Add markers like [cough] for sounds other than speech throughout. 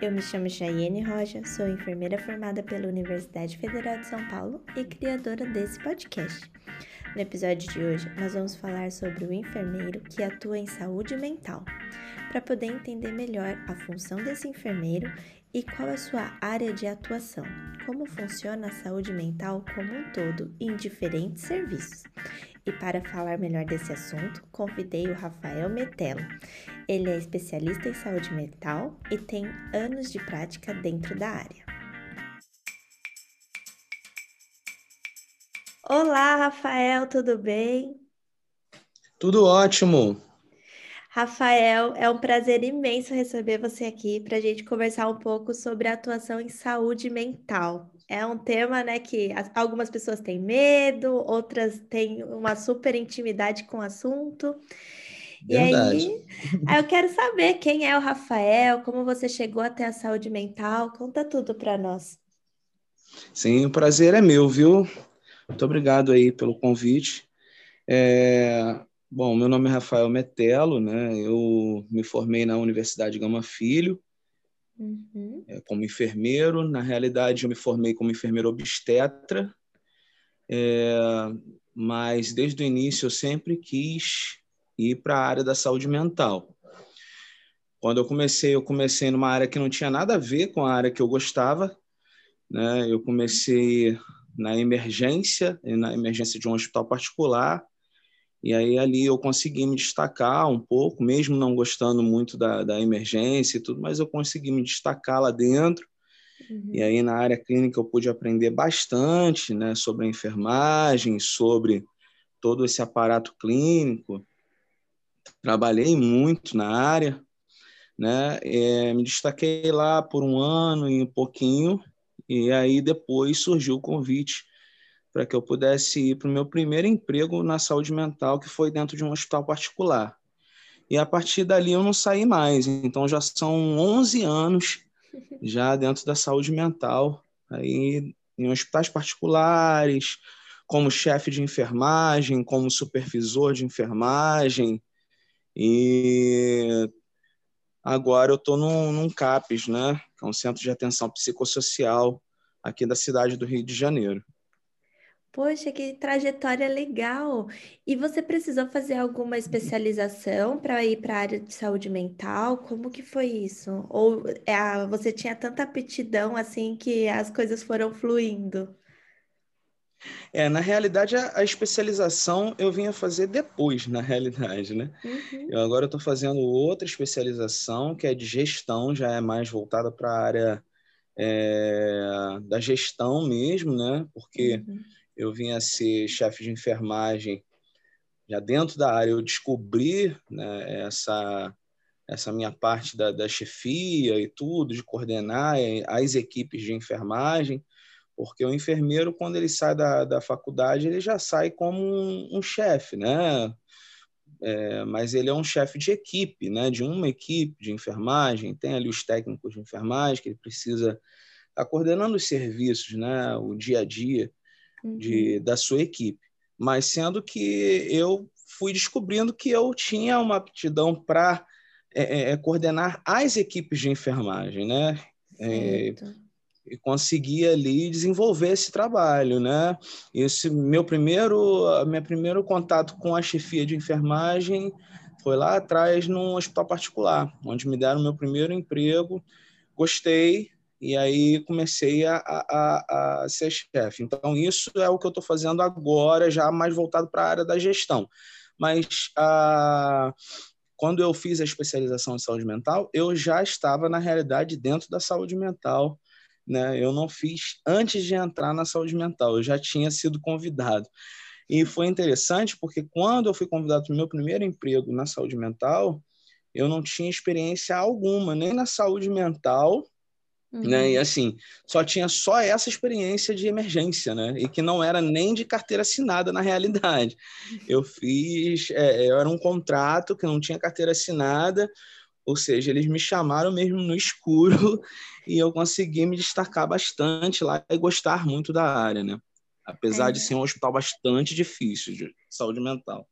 Eu me chamo Chayenne Rocha, sou enfermeira formada pela Universidade Federal de São Paulo e criadora desse podcast. No episódio de hoje, nós vamos falar sobre o enfermeiro que atua em saúde mental, para poder entender melhor a função desse enfermeiro e qual é a sua área de atuação, como funciona a saúde mental como um todo em diferentes serviços. E para falar melhor desse assunto, convidei o Rafael Metelo. Ele é especialista em saúde mental e tem anos de prática dentro da área. Olá, Rafael, tudo bem? Tudo ótimo. Rafael, é um prazer imenso receber você aqui para a gente conversar um pouco sobre a atuação em saúde mental. É um tema, né, que algumas pessoas têm medo, outras têm uma super intimidade com o assunto. Verdade. E aí, eu quero saber quem é o Rafael, como você chegou até a saúde mental, conta tudo para nós. Sim, o prazer é meu, viu? Muito obrigado aí pelo convite. É... Bom, meu nome é Rafael Metelo, né? Eu me formei na Universidade Gama Filho, uhum. é, como enfermeiro. Na realidade, eu me formei como enfermeiro obstetra, é, mas desde o início eu sempre quis ir para a área da saúde mental. Quando eu comecei, eu comecei numa área que não tinha nada a ver com a área que eu gostava. Né? Eu comecei na emergência, na emergência de um hospital particular, e aí ali eu consegui me destacar um pouco, mesmo não gostando muito da, da emergência e tudo, mas eu consegui me destacar lá dentro. Uhum. E aí na área clínica eu pude aprender bastante, né, sobre a enfermagem, sobre todo esse aparato clínico. Trabalhei muito na área, né? É, me destaquei lá por um ano e um pouquinho, e aí depois surgiu o convite para que eu pudesse ir para o meu primeiro emprego na saúde mental, que foi dentro de um hospital particular. E a partir dali eu não saí mais. Então já são 11 anos já dentro da saúde mental, aí em hospitais particulares, como chefe de enfermagem, como supervisor de enfermagem. E agora eu estou num, num CAPES, né? que é um centro de atenção psicossocial aqui da cidade do Rio de Janeiro. Poxa, que trajetória legal! E você precisou fazer alguma especialização para ir para a área de saúde mental? Como que foi isso? Ou é, você tinha tanta aptidão assim que as coisas foram fluindo? É, na realidade, a, a especialização eu vinha fazer depois, na realidade, né? Uhum. Eu agora estou fazendo outra especialização que é de gestão, já é mais voltada para a área é, da gestão mesmo, né? Porque uhum eu vim a ser chefe de enfermagem já dentro da área eu descobri né, essa essa minha parte da, da chefia e tudo de coordenar as equipes de enfermagem porque o enfermeiro quando ele sai da, da faculdade ele já sai como um, um chefe né? É, mas ele é um chefe de equipe né? De uma equipe de enfermagem tem ali os técnicos de enfermagem que ele precisa estar tá coordenando os serviços né? O dia a dia de, uhum. da sua equipe. Mas sendo que eu fui descobrindo que eu tinha uma aptidão para é, é, é, coordenar as equipes de enfermagem, né? É, e conseguir ali desenvolver esse trabalho, né? Esse meu primeiro, meu primeiro contato com a chefia de enfermagem foi lá atrás num hospital particular, onde me deram meu primeiro emprego. Gostei, e aí comecei a, a, a ser chefe. Então, isso é o que eu estou fazendo agora, já mais voltado para a área da gestão. Mas a, quando eu fiz a especialização em saúde mental, eu já estava, na realidade, dentro da saúde mental. Né? Eu não fiz antes de entrar na saúde mental, eu já tinha sido convidado. E foi interessante porque quando eu fui convidado para o meu primeiro emprego na saúde mental, eu não tinha experiência alguma, nem na saúde mental, Uhum. Né? E uhum. assim, só tinha só essa experiência de emergência, né? E que não era nem de carteira assinada na realidade. Eu fiz, é, eu era um contrato que não tinha carteira assinada, ou seja, eles me chamaram mesmo no escuro [laughs] e eu consegui me destacar bastante lá e gostar muito da área, né? Apesar é. de ser um hospital bastante difícil de saúde mental.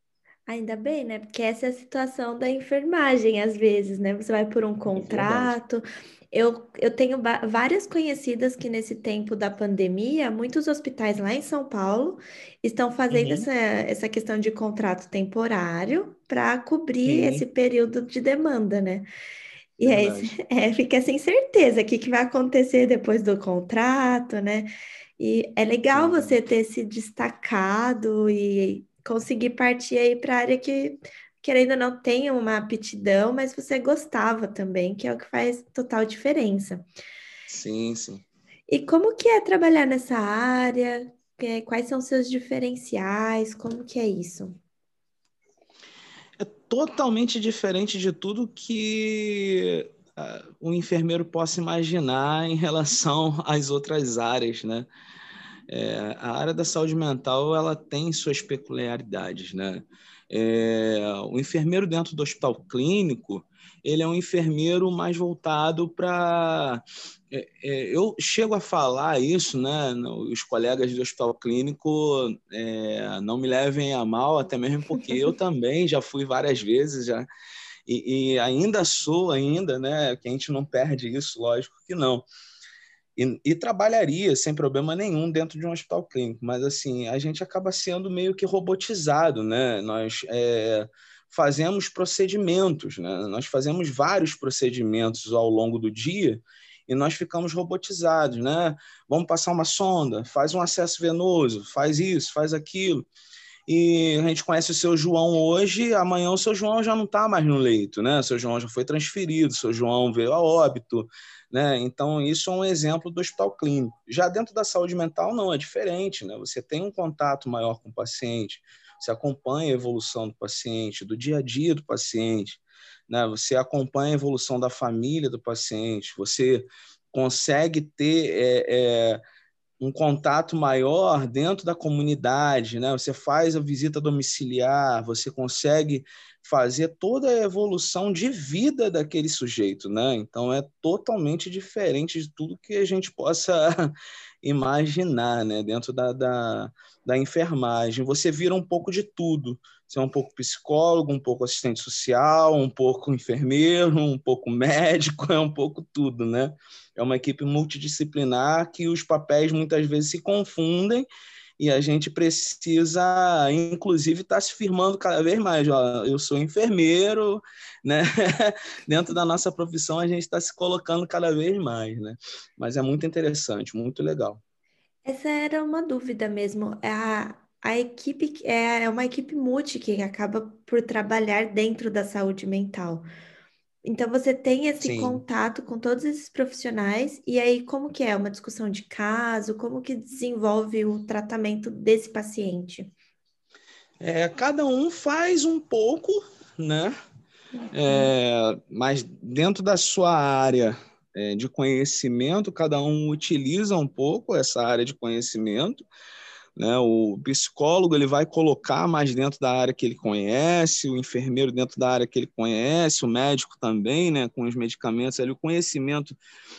Ainda bem, né? Porque essa é a situação da enfermagem, às vezes, né? Você vai por um é contrato. Eu, eu tenho várias conhecidas que, nesse tempo da pandemia, muitos hospitais lá em São Paulo estão fazendo uhum. essa, essa questão de contrato temporário para cobrir esse período de demanda, né? E aí [laughs] é, fica sem certeza o que, que vai acontecer depois do contrato, né? E é legal Sim. você ter se destacado e conseguir partir aí para a área que, querendo ou não, tem uma aptidão, mas você gostava também, que é o que faz total diferença. Sim, sim. E como que é trabalhar nessa área? Quais são seus diferenciais? Como que é isso? É totalmente diferente de tudo que o enfermeiro possa imaginar em relação [laughs] às outras áreas, né? É, a área da saúde mental ela tem suas peculiaridades, né? É, o enfermeiro dentro do hospital clínico ele é um enfermeiro mais voltado para é, é, eu chego a falar isso, né? Os colegas do hospital clínico é, não me levem a mal, até mesmo porque eu [laughs] também já fui várias vezes já e, e ainda sou ainda, né? Que a gente não perde isso, lógico que não. E, e, trabalharia sem problema nenhum dentro de um hospital clínico, mas assim a gente acaba sendo meio que robotizado, né? Nós é, fazemos procedimentos, né? Nós fazemos vários procedimentos ao longo do dia e nós ficamos robotizados, né? Vamos passar uma sonda, faz um acesso venoso, faz isso, faz aquilo. E a gente conhece o seu João hoje, amanhã o seu João já não está mais no leito, né? O seu João já foi transferido, o seu João veio a óbito, né? Então, isso é um exemplo do hospital clínico. Já dentro da saúde mental, não, é diferente. Né? Você tem um contato maior com o paciente, você acompanha a evolução do paciente, do dia a dia do paciente, né? você acompanha a evolução da família do paciente, você consegue ter. É, é, um contato maior dentro da comunidade, né? Você faz a visita domiciliar, você consegue fazer toda a evolução de vida daquele sujeito, né? Então é totalmente diferente de tudo que a gente possa [laughs] imaginar, né? Dentro da, da, da enfermagem. Você vira um pouco de tudo. Você é um pouco psicólogo, um pouco assistente social, um pouco [laughs] enfermeiro, um pouco médico, [laughs] é um pouco tudo, né? É uma equipe multidisciplinar que os papéis muitas vezes se confundem e a gente precisa, inclusive, estar tá se firmando cada vez mais. Ó, eu sou enfermeiro, né? [laughs] Dentro da nossa profissão, a gente está se colocando cada vez mais, né? Mas é muito interessante, muito legal. Essa era uma dúvida mesmo. É a, a equipe é, é uma equipe multi que acaba por trabalhar dentro da saúde mental. Então você tem esse Sim. contato com todos esses profissionais e aí como que é uma discussão de caso, como que desenvolve o tratamento desse paciente? É, cada um faz um pouco, né? Uhum. É, mas dentro da sua área é, de conhecimento, cada um utiliza um pouco essa área de conhecimento né? O psicólogo ele vai colocar mais dentro da área que ele conhece, o enfermeiro dentro da área que ele conhece, o médico também, né? com os medicamentos, ali, o conhecimento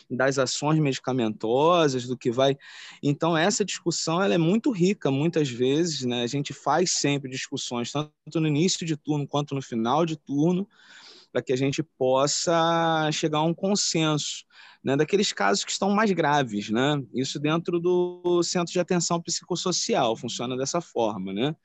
das ações medicamentosas, do que vai. Então, essa discussão ela é muito rica, muitas vezes. Né? A gente faz sempre discussões, tanto no início de turno quanto no final de turno, para que a gente possa chegar a um consenso né, daqueles casos que estão mais graves, né? Isso dentro do centro de atenção psicossocial funciona dessa forma, né?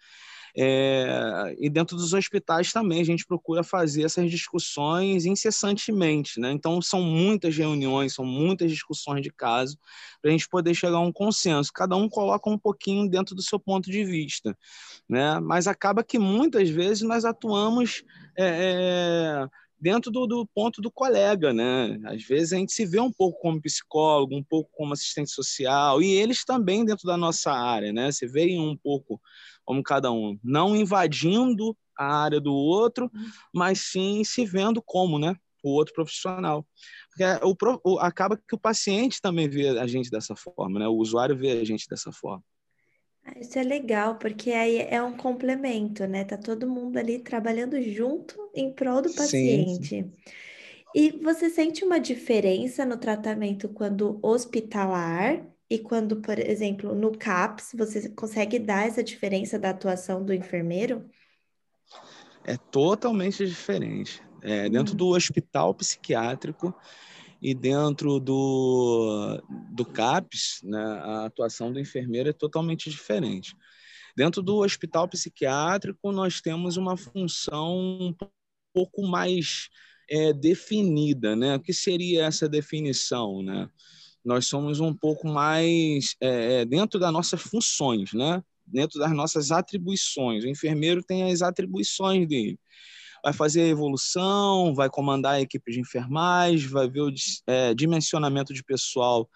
É, e dentro dos hospitais também a gente procura fazer essas discussões incessantemente, né? Então são muitas reuniões, são muitas discussões de caso para a gente poder chegar a um consenso. Cada um coloca um pouquinho dentro do seu ponto de vista, né? Mas acaba que muitas vezes nós atuamos é, é dentro do, do, ponto do colega, né? Às vezes a gente se vê um pouco como psicólogo, um pouco como assistente social, e eles também dentro da nossa área, né? Se veem um pouco como cada um, não invadindo a área do outro, mas sim se vendo como, né? O outro profissional. Porque o, o, acaba que o paciente também vê a gente dessa forma, né? O usuário vê a gente dessa forma. Ah, isso é legal, porque aí é um complemento, né? Tá todo mundo ali trabalhando junto em prol do paciente. Sim. E você sente uma diferença no tratamento quando hospitalar e quando, por exemplo, no CAPS, você consegue dar essa diferença da atuação do enfermeiro? É totalmente diferente. É, dentro do hospital psiquiátrico e dentro do, do CAPS, né, a atuação do enfermeiro é totalmente diferente. Dentro do hospital psiquiátrico, nós temos uma função um pouco mais é, definida. Né? O que seria essa definição? Né? Nós somos um pouco mais é, é dentro das nossas funções, né? dentro das nossas atribuições. O enfermeiro tem as atribuições dele vai fazer a evolução, vai comandar a equipe de enfermagem, vai ver o é, dimensionamento de pessoal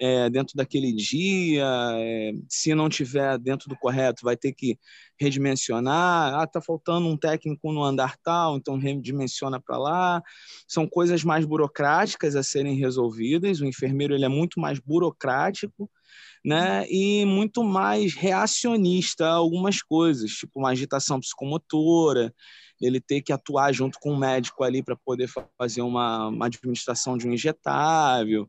é, dentro daquele dia, é, se não tiver dentro do correto, vai ter que redimensionar. Ah, tá faltando um técnico no andar tal, então redimensiona para lá. São coisas mais burocráticas a serem resolvidas. O enfermeiro ele é muito mais burocrático, né? E muito mais reacionista a algumas coisas, tipo uma agitação psicomotora ele ter que atuar junto com o médico ali para poder fazer uma, uma, administração de um injetável,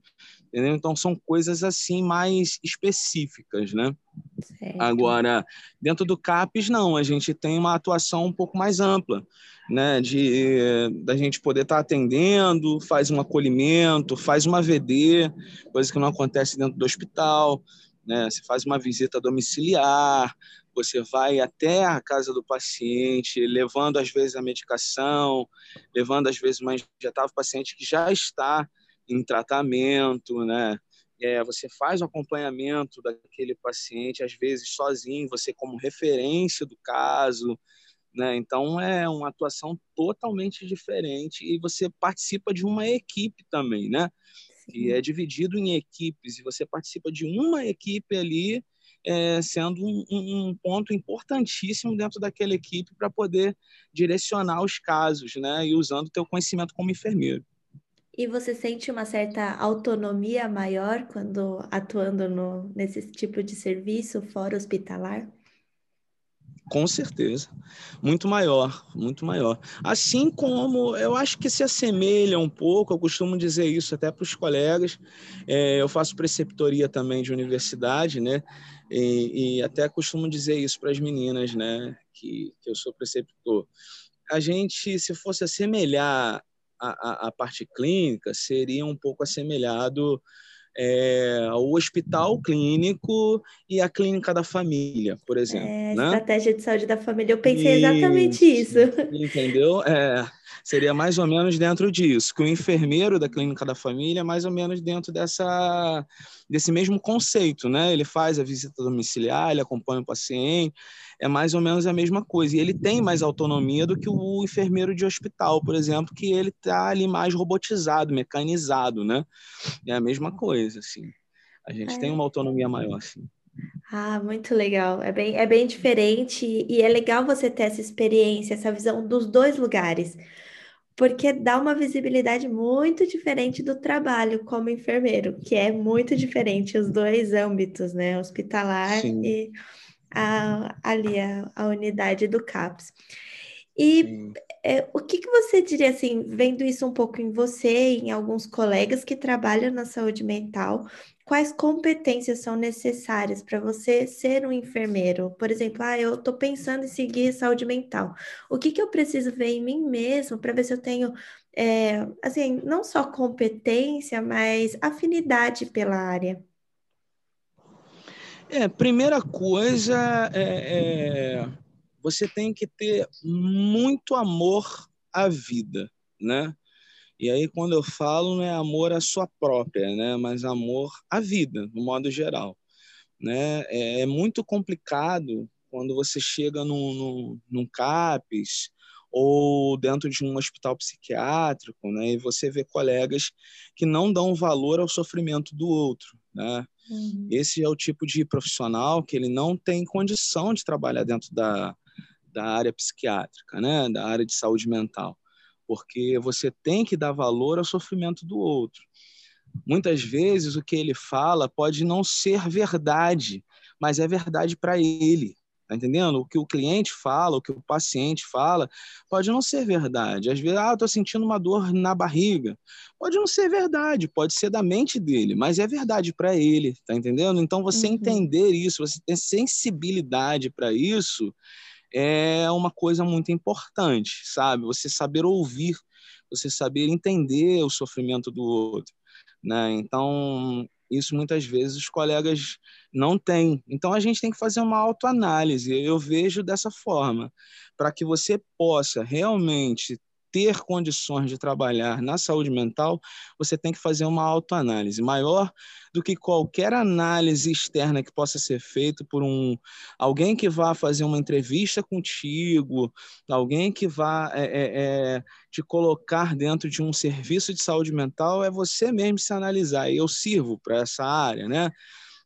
entendeu? Então são coisas assim mais específicas, né? Certo. Agora, dentro do CAPES, não, a gente tem uma atuação um pouco mais ampla, né? De da gente poder estar tá atendendo, faz um acolhimento, faz uma VD, coisa que não acontece dentro do hospital, né? Você faz uma visita domiciliar, você vai até a casa do paciente, levando às vezes a medicação, levando às vezes uma injetável paciente que já está em tratamento, né? É, você faz o acompanhamento daquele paciente, às vezes sozinho, você como referência do caso, né? Então é uma atuação totalmente diferente e você participa de uma equipe também, né? Sim. E é dividido em equipes e você participa de uma equipe ali é, sendo um, um, ponto importantíssimo dentro daquela equipe para poder direcionar os casos, né? E usando o teu conhecimento como enfermeiro. E você sente uma certa autonomia maior quando atuando no, nesse tipo de serviço fora hospitalar? Com certeza. Muito maior, muito maior. Assim como eu acho que se assemelha um pouco, eu costumo dizer isso até para os colegas. É, eu faço preceptoria também de universidade, né? E, e até costumo dizer isso para as meninas, né? Que, que eu sou preceptor. A gente, se fosse assemelhar a, a, parte clínica, seria um pouco assemelhado é, o hospital clínico e a clínica da família, por exemplo. É, né? Estratégia de saúde da família, eu pensei isso, exatamente isso. Entendeu? É, seria mais ou menos dentro disso, que o enfermeiro da clínica da família é mais ou menos dentro dessa, desse mesmo conceito, né? Ele faz a visita domiciliar, ele acompanha o paciente, é mais ou menos a mesma coisa. E ele tem mais autonomia do que o enfermeiro de hospital, por exemplo, que ele está ali mais robotizado, mecanizado, né? É a mesma coisa, assim. A gente é. tem uma autonomia maior, assim. Ah, muito legal. É bem, é bem diferente e é legal você ter essa experiência, essa visão dos dois lugares, porque dá uma visibilidade muito diferente do trabalho como enfermeiro, que é muito diferente os dois âmbitos, né? Hospitalar Sim. e a, ali a, a unidade do CAPS. E é, o que, que você diria assim, vendo isso um pouco em você, em alguns colegas que trabalham na saúde mental, quais competências são necessárias para você ser um enfermeiro? Por exemplo, ah, eu estou pensando em seguir saúde mental. O que, que eu preciso ver em mim mesmo para ver se eu tenho, é, assim, não só competência, mas afinidade pela área? É, primeira coisa é, é, você tem que ter muito amor à vida, né? E aí quando eu falo não é amor à sua própria, né? Mas amor à vida, no modo geral, né? É, é muito complicado quando você chega num, num, num CAPES ou dentro de um hospital psiquiátrico, né? E você vê colegas que não dão valor ao sofrimento do outro, né? Uhum. Esse é o tipo de profissional que ele não tem condição de trabalhar dentro da, da área psiquiátrica, né? da área de saúde mental, porque você tem que dar valor ao sofrimento do outro. Muitas vezes o que ele fala pode não ser verdade, mas é verdade para ele. Tá entendendo? O que o cliente fala, o que o paciente fala, pode não ser verdade. Às vezes, ah, eu tô sentindo uma dor na barriga. Pode não ser verdade, pode ser da mente dele, mas é verdade para ele, tá entendendo? Então, você uhum. entender isso, você ter sensibilidade para isso, é uma coisa muito importante, sabe? Você saber ouvir, você saber entender o sofrimento do outro, né? Então, isso muitas vezes os colegas não têm. Então a gente tem que fazer uma autoanálise. Eu vejo dessa forma, para que você possa realmente ter condições de trabalhar na saúde mental, você tem que fazer uma autoanálise maior do que qualquer análise externa que possa ser feita por um alguém que vá fazer uma entrevista contigo, alguém que vá é, é, é, te colocar dentro de um serviço de saúde mental, é você mesmo se analisar. Eu sirvo para essa área, né?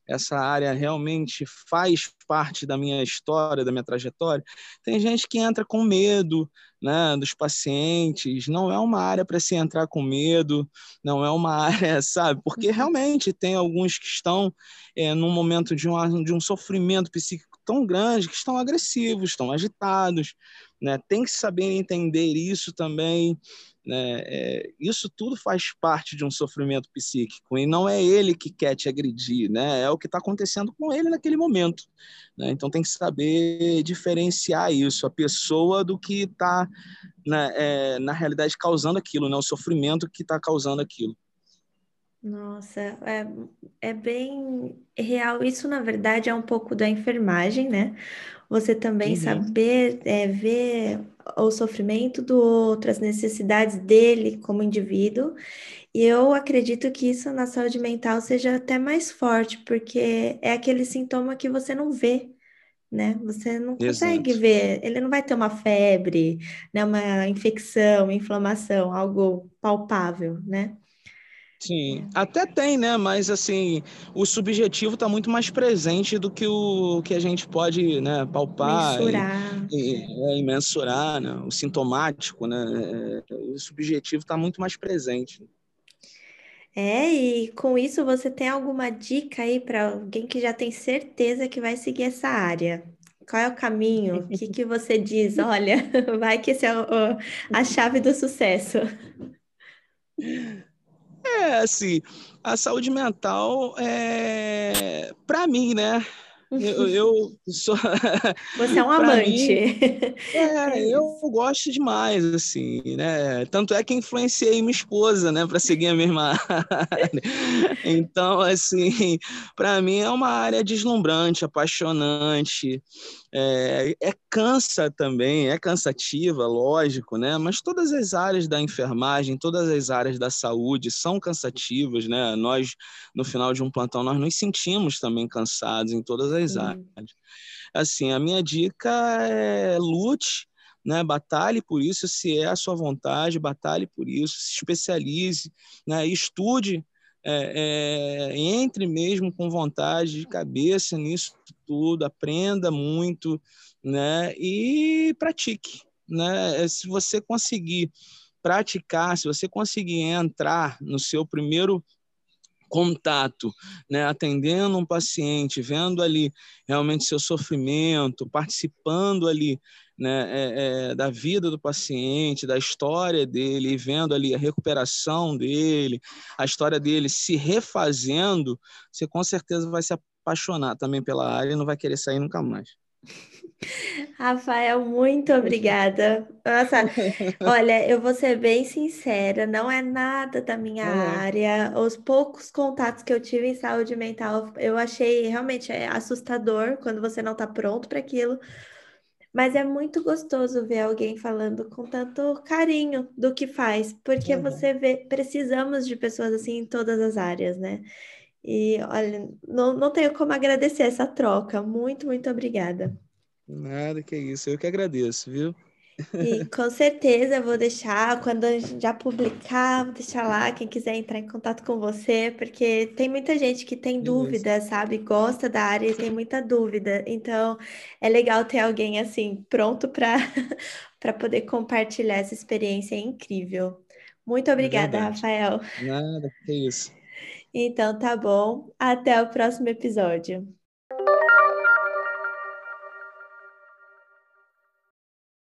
Essa área realmente faz parte da minha história, da minha trajetória. Tem gente que entra com medo né, dos pacientes, não é uma área para se entrar com medo, não é uma [laughs] área, sabe? Porque uhum. realmente tem alguns que estão é, num momento de um, de um sofrimento psíquico tão grande que estão agressivos, estão agitados, né? Tem que saber entender isso também. Né? É, isso tudo faz parte de um sofrimento psíquico e não é ele que quer te agredir, né? é o que está acontecendo com ele naquele momento. Né? Então tem que saber diferenciar isso, a pessoa do que está, né, é, na realidade, causando aquilo, né? o sofrimento que está causando aquilo. Nossa, é, é bem real. Isso, na verdade, é um pouco da enfermagem, né? Você também uhum. saber é, ver o sofrimento do outro, as necessidades dele como indivíduo. E eu acredito que isso na saúde mental seja até mais forte, porque é aquele sintoma que você não vê, né? Você não consegue Exato. ver, ele não vai ter uma febre, né? Uma infecção, inflamação, algo palpável, né? Sim, até tem, né? Mas assim, o subjetivo está muito mais presente do que o que a gente pode, né, palpar mensurar, e, e, é, e mensurar, né? O sintomático, né? É, o subjetivo está muito mais presente. É, e com isso você tem alguma dica aí para alguém que já tem certeza que vai seguir essa área? Qual é o caminho? O que, que você diz? Olha, [laughs] vai que esse é a chave do sucesso. [laughs] É, assim, a saúde mental é para mim, né? Eu, [laughs] eu sou. [laughs] Você é um amante. Mim, é, eu gosto demais, assim, né? Tanto é que influenciei minha esposa, né, para seguir a mesma área. [laughs] Então, assim, para mim é uma área deslumbrante, apaixonante. É, é, cansa também, é cansativa, lógico, né? Mas todas as áreas da enfermagem, todas as áreas da saúde são cansativas, né? Nós, no final de um plantão, nós nos sentimos também cansados em todas as áreas. Assim, a minha dica é lute, né? Batalhe por isso, se é a sua vontade, batalhe por isso, se especialize, né? Estude é, é, entre mesmo com vontade de cabeça nisso tudo, aprenda muito, né? E pratique, né? Se você conseguir praticar, se você conseguir entrar no seu primeiro contato, né, atendendo um paciente, vendo ali realmente seu sofrimento, participando ali né, é, é, da vida do paciente, da história dele, vendo ali a recuperação dele, a história dele se refazendo, você com certeza vai se apaixonar também pela área e não vai querer sair nunca mais. [laughs] Rafael, muito obrigada. Nossa, [laughs] olha, eu vou ser bem sincera, não é nada da minha é. área. Os poucos contatos que eu tive em saúde mental, eu achei realmente é assustador quando você não está pronto para aquilo. Mas é muito gostoso ver alguém falando com tanto carinho do que faz, porque você vê, precisamos de pessoas assim em todas as áreas, né? E olha, não, não tenho como agradecer essa troca. Muito, muito obrigada. Nada que isso, eu que agradeço, viu? E com certeza vou deixar, quando a gente já publicar, vou deixar lá quem quiser entrar em contato com você, porque tem muita gente que tem dúvida, sabe? Gosta da área e tem muita dúvida. Então, é legal ter alguém assim pronto para [laughs] para poder compartilhar essa experiência incrível. Muito é obrigada, é Rafael. Nada, que isso. Então, tá bom. Até o próximo episódio.